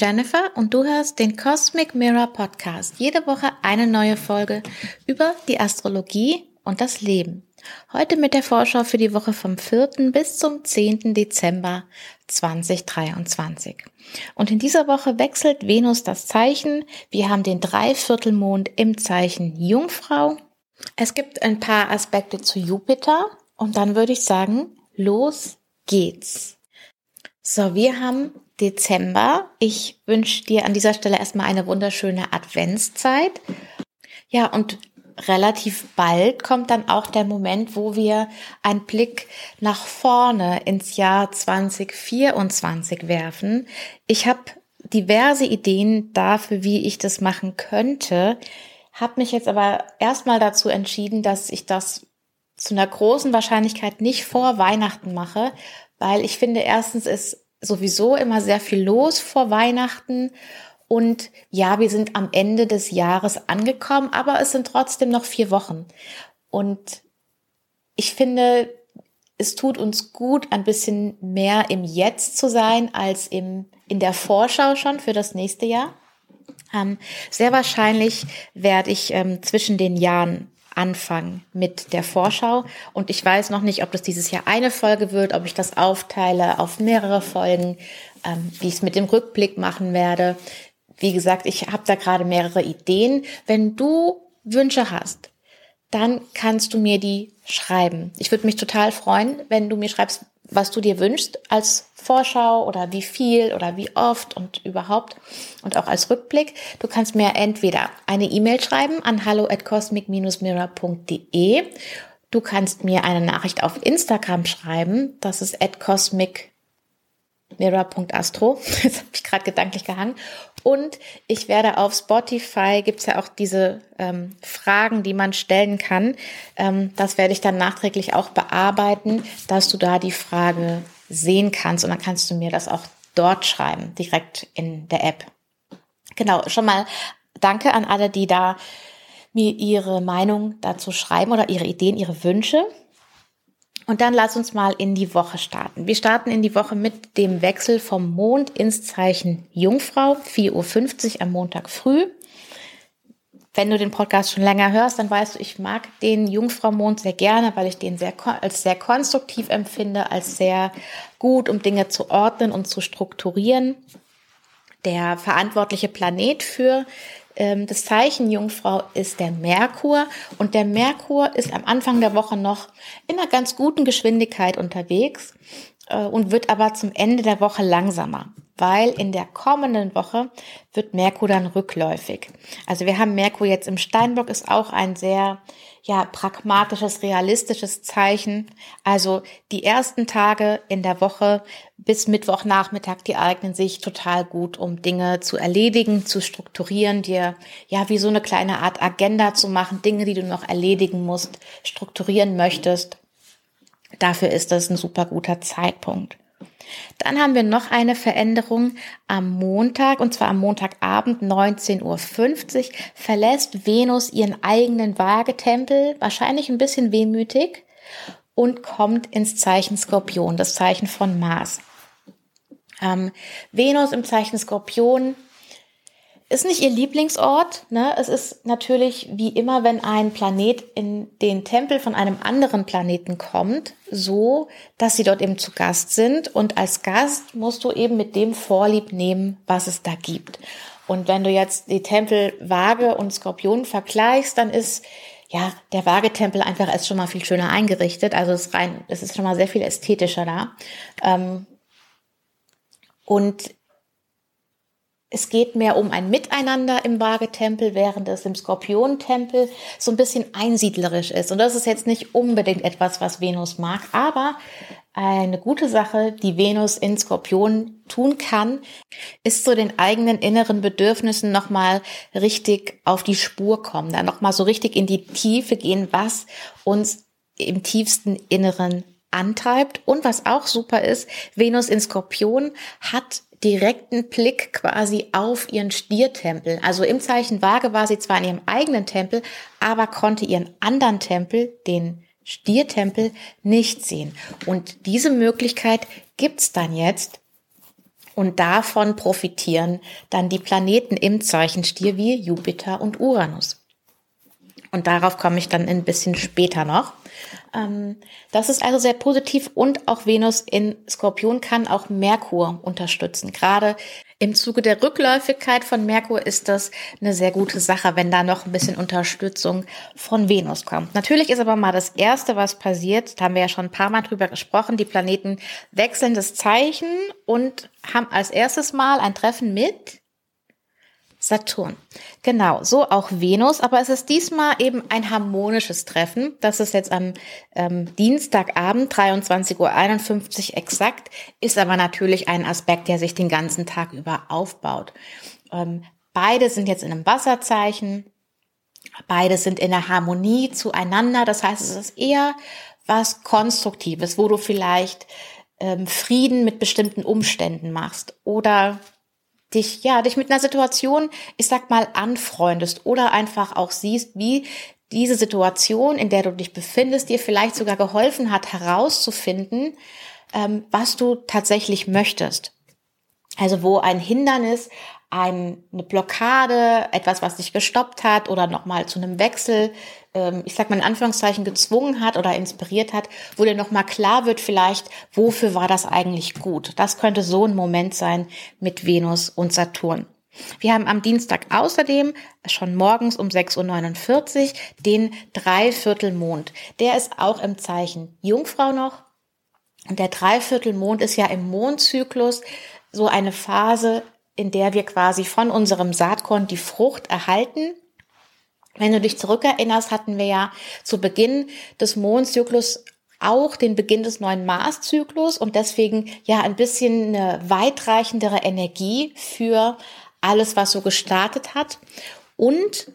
Jennifer und du hörst den Cosmic Mirror Podcast. Jede Woche eine neue Folge über die Astrologie und das Leben. Heute mit der Vorschau für die Woche vom 4. bis zum 10. Dezember 2023. Und in dieser Woche wechselt Venus das Zeichen. Wir haben den Dreiviertelmond im Zeichen Jungfrau. Es gibt ein paar Aspekte zu Jupiter und dann würde ich sagen, los geht's. So, wir haben Dezember. Ich wünsche dir an dieser Stelle erstmal eine wunderschöne Adventszeit. Ja, und relativ bald kommt dann auch der Moment, wo wir einen Blick nach vorne ins Jahr 2024 werfen. Ich habe diverse Ideen dafür, wie ich das machen könnte, habe mich jetzt aber erstmal dazu entschieden, dass ich das zu einer großen Wahrscheinlichkeit nicht vor Weihnachten mache, weil ich finde, erstens ist sowieso immer sehr viel los vor Weihnachten. Und ja, wir sind am Ende des Jahres angekommen, aber es sind trotzdem noch vier Wochen. Und ich finde, es tut uns gut, ein bisschen mehr im Jetzt zu sein als im, in der Vorschau schon für das nächste Jahr. Ähm, sehr wahrscheinlich werde ich ähm, zwischen den Jahren anfangen mit der Vorschau. Und ich weiß noch nicht, ob das dieses Jahr eine Folge wird, ob ich das aufteile auf mehrere Folgen, ähm, wie ich es mit dem Rückblick machen werde. Wie gesagt, ich habe da gerade mehrere Ideen. Wenn du Wünsche hast, dann kannst du mir die schreiben. Ich würde mich total freuen, wenn du mir schreibst, was du dir wünschst als Vorschau oder wie viel oder wie oft und überhaupt und auch als Rückblick. Du kannst mir entweder eine E-Mail schreiben an hallo at cosmic-mirror.de. Du kannst mir eine Nachricht auf Instagram schreiben. Das ist at cosmic mirror.astro. Jetzt habe ich gerade gedanklich gehangen. Und ich werde auf Spotify, gibt's ja auch diese ähm, Fragen, die man stellen kann. Ähm, das werde ich dann nachträglich auch bearbeiten, dass du da die Frage sehen kannst. Und dann kannst du mir das auch dort schreiben, direkt in der App. Genau, schon mal danke an alle, die da mir ihre Meinung dazu schreiben oder ihre Ideen, ihre Wünsche. Und dann lass uns mal in die Woche starten. Wir starten in die Woche mit dem Wechsel vom Mond ins Zeichen Jungfrau, 4.50 Uhr am Montag früh. Wenn du den Podcast schon länger hörst, dann weißt du, ich mag den Jungfrau-Mond sehr gerne, weil ich den sehr, als sehr konstruktiv empfinde, als sehr gut, um Dinge zu ordnen und zu strukturieren. Der verantwortliche Planet für das Zeichen Jungfrau ist der Merkur und der Merkur ist am Anfang der Woche noch in einer ganz guten Geschwindigkeit unterwegs und wird aber zum Ende der Woche langsamer, weil in der kommenden Woche wird Merkur dann rückläufig. Also wir haben Merkur jetzt im Steinbock, ist auch ein sehr ja, pragmatisches, realistisches Zeichen. Also die ersten Tage in der Woche bis Mittwochnachmittag, die eignen sich total gut, um Dinge zu erledigen, zu strukturieren, dir ja wie so eine kleine Art Agenda zu machen, Dinge, die du noch erledigen musst, strukturieren möchtest. Dafür ist das ein super guter Zeitpunkt. Dann haben wir noch eine Veränderung am Montag, und zwar am Montagabend 19.50 Uhr verlässt Venus ihren eigenen Waagetempel, wahrscheinlich ein bisschen wehmütig, und kommt ins Zeichen Skorpion, das Zeichen von Mars. Ähm, Venus im Zeichen Skorpion ist nicht ihr Lieblingsort. Ne? Es ist natürlich wie immer, wenn ein Planet in den Tempel von einem anderen Planeten kommt, so, dass sie dort eben zu Gast sind. Und als Gast musst du eben mit dem Vorlieb nehmen, was es da gibt. Und wenn du jetzt die Tempel Waage und Skorpion vergleichst, dann ist ja der Waagetempel einfach erst schon mal viel schöner eingerichtet. Also es rein, es ist schon mal sehr viel ästhetischer da. Ähm, und es geht mehr um ein Miteinander im Waagetempel, während es im Skorpiontempel so ein bisschen einsiedlerisch ist. Und das ist jetzt nicht unbedingt etwas, was Venus mag, aber eine gute Sache, die Venus in Skorpion tun kann, ist so den eigenen inneren Bedürfnissen nochmal richtig auf die Spur kommen, da nochmal so richtig in die Tiefe gehen, was uns im tiefsten Inneren antreibt. Und was auch super ist, Venus in Skorpion hat direkten Blick quasi auf ihren Stiertempel. Also im Zeichen Waage war sie zwar in ihrem eigenen Tempel, aber konnte ihren anderen Tempel, den Stiertempel, nicht sehen. Und diese Möglichkeit gibt's dann jetzt. Und davon profitieren dann die Planeten im Zeichen Stier wie Jupiter und Uranus. Und darauf komme ich dann ein bisschen später noch. Ähm, das ist also sehr positiv und auch Venus in Skorpion kann auch Merkur unterstützen. Gerade im Zuge der Rückläufigkeit von Merkur ist das eine sehr gute Sache, wenn da noch ein bisschen Unterstützung von Venus kommt. Natürlich ist aber mal das Erste, was passiert, da haben wir ja schon ein paar Mal drüber gesprochen, die Planeten wechseln das Zeichen und haben als erstes Mal ein Treffen mit Saturn. Genau, so auch Venus, aber es ist diesmal eben ein harmonisches Treffen. Das ist jetzt am ähm, Dienstagabend, 23.51 Uhr exakt, ist aber natürlich ein Aspekt, der sich den ganzen Tag über aufbaut. Ähm, beide sind jetzt in einem Wasserzeichen, beide sind in der Harmonie zueinander. Das heißt, es ist eher was Konstruktives, wo du vielleicht ähm, Frieden mit bestimmten Umständen machst oder dich, ja, dich mit einer Situation, ich sag mal, anfreundest oder einfach auch siehst, wie diese Situation, in der du dich befindest, dir vielleicht sogar geholfen hat, herauszufinden, ähm, was du tatsächlich möchtest. Also wo ein Hindernis, ein, eine Blockade, etwas, was dich gestoppt hat oder nochmal zu einem Wechsel, ähm, ich sag mal in Anführungszeichen, gezwungen hat oder inspiriert hat, wo dir nochmal klar wird vielleicht, wofür war das eigentlich gut. Das könnte so ein Moment sein mit Venus und Saturn. Wir haben am Dienstag außerdem schon morgens um 6.49 Uhr den Dreiviertelmond. Der ist auch im Zeichen Jungfrau noch. Und der Dreiviertelmond ist ja im Mondzyklus so eine Phase, in der wir quasi von unserem Saatkorn die Frucht erhalten. Wenn du dich zurückerinnerst, hatten wir ja zu Beginn des Mondzyklus auch den Beginn des neuen Marszyklus und deswegen ja ein bisschen eine weitreichendere Energie für alles, was so gestartet hat. Und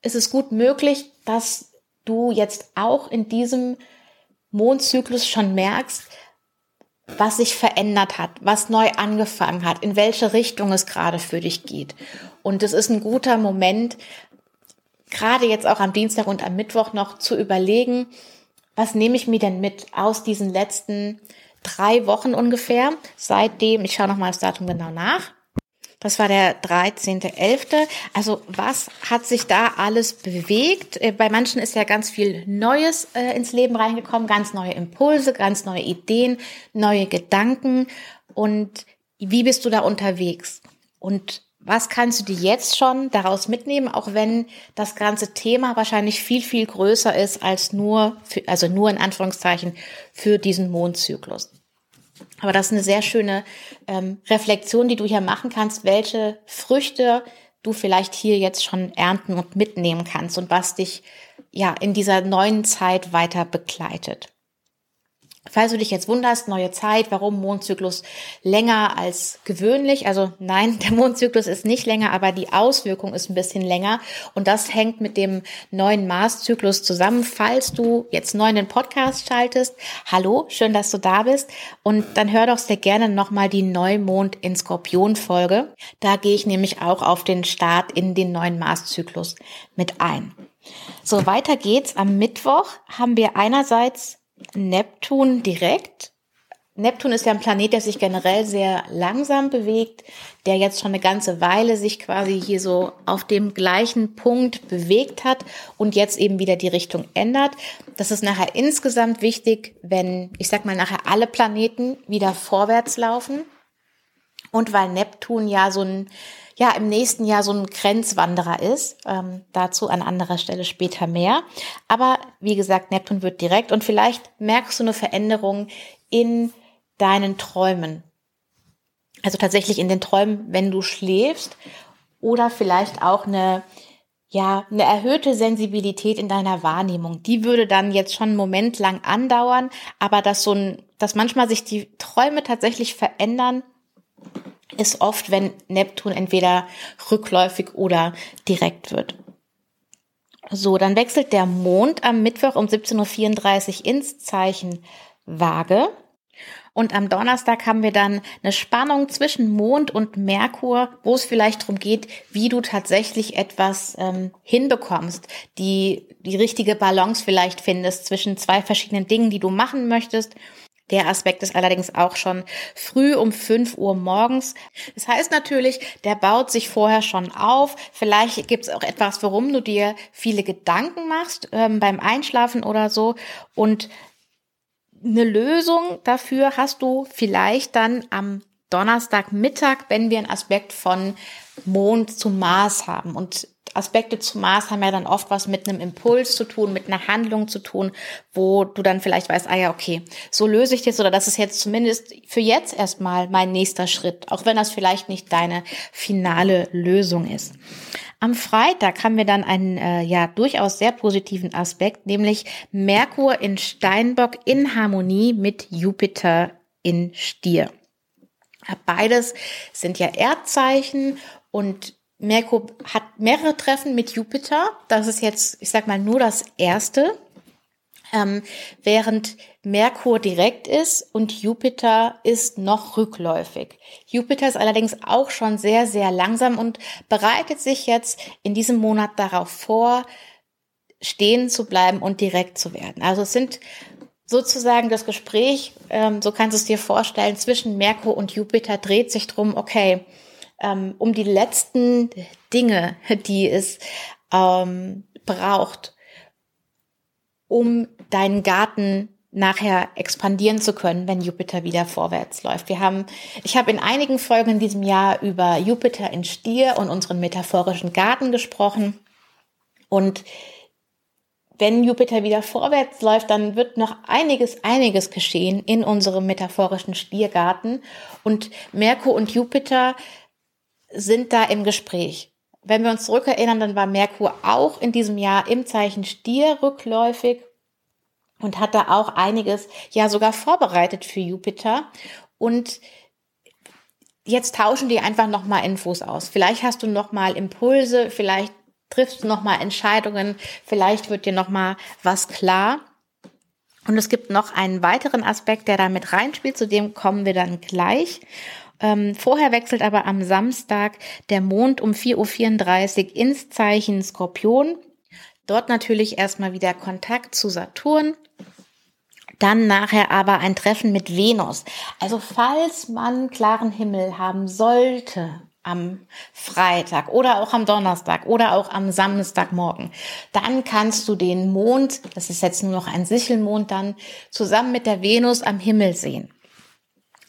es ist gut möglich, dass du jetzt auch in diesem Mondzyklus schon merkst, was sich verändert hat, was neu angefangen hat, in welche Richtung es gerade für dich geht. Und es ist ein guter Moment, gerade jetzt auch am Dienstag und am Mittwoch noch zu überlegen, was nehme ich mir denn mit aus diesen letzten drei Wochen ungefähr, seitdem, ich schaue nochmal das Datum genau nach, das war der 13.11. Also was hat sich da alles bewegt? Äh, bei manchen ist ja ganz viel Neues äh, ins Leben reingekommen, ganz neue Impulse, ganz neue Ideen, neue Gedanken. Und wie bist du da unterwegs? Und was kannst du dir jetzt schon daraus mitnehmen, auch wenn das ganze Thema wahrscheinlich viel, viel größer ist als nur, für, also nur in Anführungszeichen für diesen Mondzyklus? Aber das ist eine sehr schöne ähm, Reflexion, die du hier machen kannst, welche Früchte du vielleicht hier jetzt schon ernten und mitnehmen kannst und was dich ja in dieser neuen Zeit weiter begleitet. Falls du dich jetzt wunderst, neue Zeit, warum Mondzyklus länger als gewöhnlich? Also nein, der Mondzyklus ist nicht länger, aber die Auswirkung ist ein bisschen länger. Und das hängt mit dem neuen Marszyklus zusammen. Falls du jetzt neu in den Podcast schaltest, hallo, schön, dass du da bist. Und dann hör doch sehr gerne nochmal die Neumond in Skorpion Folge. Da gehe ich nämlich auch auf den Start in den neuen Marszyklus mit ein. So, weiter geht's. Am Mittwoch haben wir einerseits Neptun direkt. Neptun ist ja ein Planet, der sich generell sehr langsam bewegt, der jetzt schon eine ganze Weile sich quasi hier so auf dem gleichen Punkt bewegt hat und jetzt eben wieder die Richtung ändert. Das ist nachher insgesamt wichtig, wenn, ich sag mal, nachher alle Planeten wieder vorwärts laufen. Und weil Neptun ja so ein ja im nächsten Jahr so ein Grenzwanderer ist. Ähm, dazu an anderer Stelle später mehr. Aber wie gesagt, Neptun wird direkt und vielleicht merkst du eine Veränderung in deinen Träumen. Also tatsächlich in den Träumen, wenn du schläfst oder vielleicht auch eine ja, eine erhöhte Sensibilität in deiner Wahrnehmung. Die würde dann jetzt schon einen Moment lang andauern, aber dass so ein, dass manchmal sich die Träume tatsächlich verändern, ist oft, wenn Neptun entweder rückläufig oder direkt wird. So, dann wechselt der Mond am Mittwoch um 17.34 Uhr ins Zeichen Waage. Und am Donnerstag haben wir dann eine Spannung zwischen Mond und Merkur, wo es vielleicht darum geht, wie du tatsächlich etwas ähm, hinbekommst, die die richtige Balance vielleicht findest zwischen zwei verschiedenen Dingen, die du machen möchtest Der Aspekt ist allerdings auch schon früh um 5 Uhr morgens. Das heißt natürlich, der baut sich vorher schon auf. Vielleicht gibt es auch etwas, warum du dir viele Gedanken machst ähm, beim Einschlafen oder so. Und eine Lösung dafür hast du vielleicht dann am Donnerstagmittag, wenn wir einen Aspekt von Mond zu Mars haben. Und Aspekte zu Mars haben ja dann oft was mit einem Impuls zu tun, mit einer Handlung zu tun, wo du dann vielleicht weißt, ah ja, okay, so löse ich das oder das ist jetzt zumindest für jetzt erstmal mein nächster Schritt, auch wenn das vielleicht nicht deine finale Lösung ist. Am Freitag haben wir dann einen äh, ja durchaus sehr positiven Aspekt, nämlich Merkur in Steinbock in Harmonie mit Jupiter in Stier. Beides sind ja Erdzeichen und Merkur hat mehrere Treffen mit Jupiter. Das ist jetzt, ich sag mal, nur das erste. Ähm, während Merkur direkt ist und Jupiter ist noch rückläufig. Jupiter ist allerdings auch schon sehr, sehr langsam und bereitet sich jetzt in diesem Monat darauf vor, stehen zu bleiben und direkt zu werden. Also es sind sozusagen das Gespräch, ähm, so kannst du es dir vorstellen, zwischen Merkur und Jupiter dreht sich drum, okay, ähm, um die letzten Dinge, die es ähm, braucht, um deinen Garten nachher expandieren zu können, wenn Jupiter wieder vorwärts läuft. Wir haben, ich habe in einigen Folgen in diesem Jahr über Jupiter in Stier und unseren metaphorischen Garten gesprochen. Und wenn Jupiter wieder vorwärts läuft, dann wird noch einiges, einiges geschehen in unserem metaphorischen Stiergarten. Und Merkur und Jupiter sind da im Gespräch. Wenn wir uns zurückerinnern, dann war Merkur auch in diesem Jahr im Zeichen Stier rückläufig und hat da auch einiges ja sogar vorbereitet für Jupiter und jetzt tauschen die einfach noch mal Infos aus. Vielleicht hast du noch mal Impulse, vielleicht triffst du noch mal Entscheidungen, vielleicht wird dir noch mal was klar. Und es gibt noch einen weiteren Aspekt, der da mit reinspielt, zu dem kommen wir dann gleich. Ähm, vorher wechselt aber am Samstag der Mond um 4.34 Uhr ins Zeichen Skorpion. Dort natürlich erstmal wieder Kontakt zu Saturn. Dann nachher aber ein Treffen mit Venus. Also falls man klaren Himmel haben sollte am Freitag oder auch am Donnerstag oder auch am Samstagmorgen, dann kannst du den Mond, das ist jetzt nur noch ein Sichelmond, dann zusammen mit der Venus am Himmel sehen.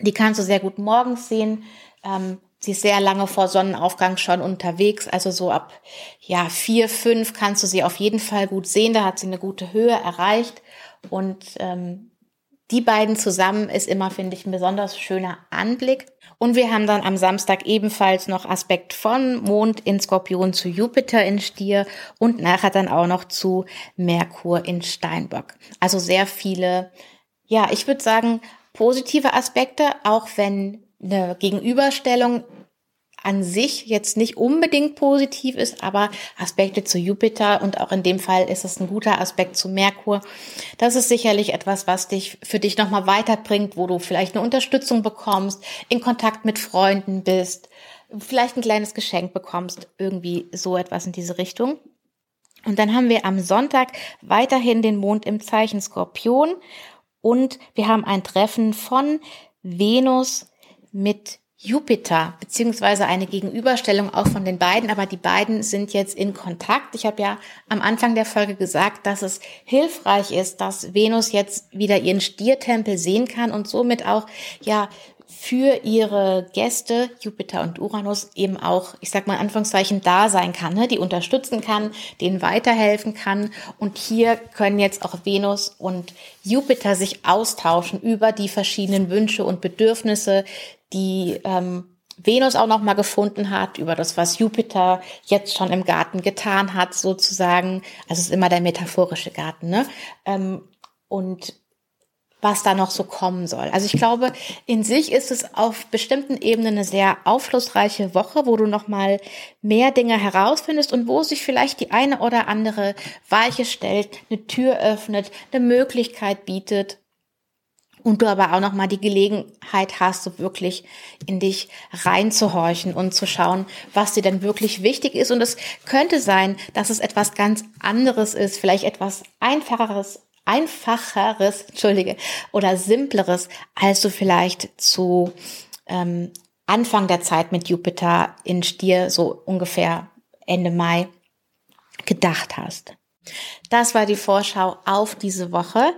Die kannst du sehr gut morgens sehen. Ähm, sie ist sehr lange vor Sonnenaufgang schon unterwegs. Also so ab ja vier, fünf kannst du sie auf jeden Fall gut sehen. Da hat sie eine gute Höhe erreicht. Und ähm, die beiden zusammen ist immer, finde ich, ein besonders schöner Anblick. Und wir haben dann am Samstag ebenfalls noch Aspekt von Mond in Skorpion zu Jupiter in Stier und nachher dann auch noch zu Merkur in Steinbock. Also sehr viele, ja, ich würde sagen, positive Aspekte, auch wenn eine Gegenüberstellung an sich jetzt nicht unbedingt positiv ist, aber Aspekte zu Jupiter und auch in dem Fall ist es ein guter Aspekt zu Merkur. Das ist sicherlich etwas, was dich für dich nochmal weiterbringt, wo du vielleicht eine Unterstützung bekommst, in Kontakt mit Freunden bist, vielleicht ein kleines Geschenk bekommst, irgendwie so etwas in diese Richtung. Und dann haben wir am Sonntag weiterhin den Mond im Zeichen Skorpion und wir haben ein Treffen von Venus mit Jupiter, beziehungsweise eine Gegenüberstellung auch von den beiden, aber die beiden sind jetzt in Kontakt. Ich habe ja am Anfang der Folge gesagt, dass es hilfreich ist, dass Venus jetzt wieder ihren Stiertempel sehen kann und somit auch ja für ihre Gäste, Jupiter und Uranus, eben auch, ich sag mal Anführungszeichen, da sein kann, ne? die unterstützen kann, denen weiterhelfen kann. Und hier können jetzt auch Venus und Jupiter sich austauschen über die verschiedenen Wünsche und Bedürfnisse, die ähm, Venus auch noch mal gefunden hat, über das, was Jupiter jetzt schon im Garten getan hat, sozusagen. Also es ist immer der metaphorische Garten, ne? Ähm, und was da noch so kommen soll. Also ich glaube, in sich ist es auf bestimmten Ebenen eine sehr aufschlussreiche Woche, wo du noch mal mehr Dinge herausfindest und wo sich vielleicht die eine oder andere Weiche stellt, eine Tür öffnet, eine Möglichkeit bietet und du aber auch noch mal die Gelegenheit hast, so wirklich in dich reinzuhorchen und zu schauen, was dir denn wirklich wichtig ist. Und es könnte sein, dass es etwas ganz anderes ist, vielleicht etwas einfacheres einfacheres, entschuldige, oder simpleres, als du vielleicht zu ähm, Anfang der Zeit mit Jupiter in Stier, so ungefähr Ende Mai, gedacht hast. Das war die Vorschau auf diese Woche.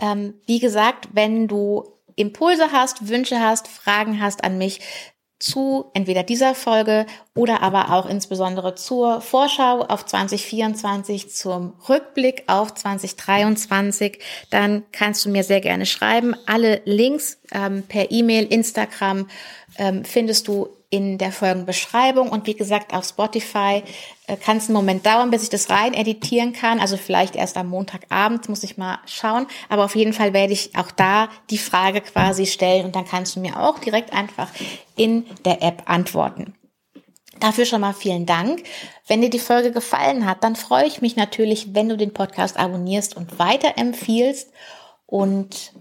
Ähm, wie gesagt, wenn du Impulse hast, Wünsche hast, Fragen hast an mich, zu entweder dieser Folge oder aber auch insbesondere zur Vorschau auf 2024, zum Rückblick auf 2023, dann kannst du mir sehr gerne schreiben. Alle Links ähm, per E-Mail, Instagram ähm, findest du in der Folgenbeschreibung und wie gesagt auf Spotify äh, kann es einen Moment dauern, bis ich das rein editieren kann. Also vielleicht erst am Montagabend muss ich mal schauen. Aber auf jeden Fall werde ich auch da die Frage quasi stellen und dann kannst du mir auch direkt einfach in der App antworten. Dafür schon mal vielen Dank. Wenn dir die Folge gefallen hat, dann freue ich mich natürlich, wenn du den Podcast abonnierst und weiterempfiehlst. Und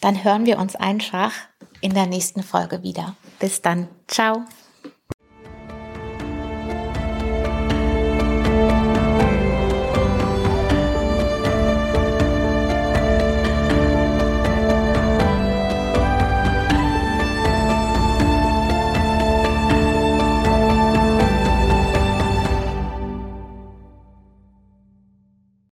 dann hören wir uns einfach in der nächsten Folge wieder. Bis dann. Ciao.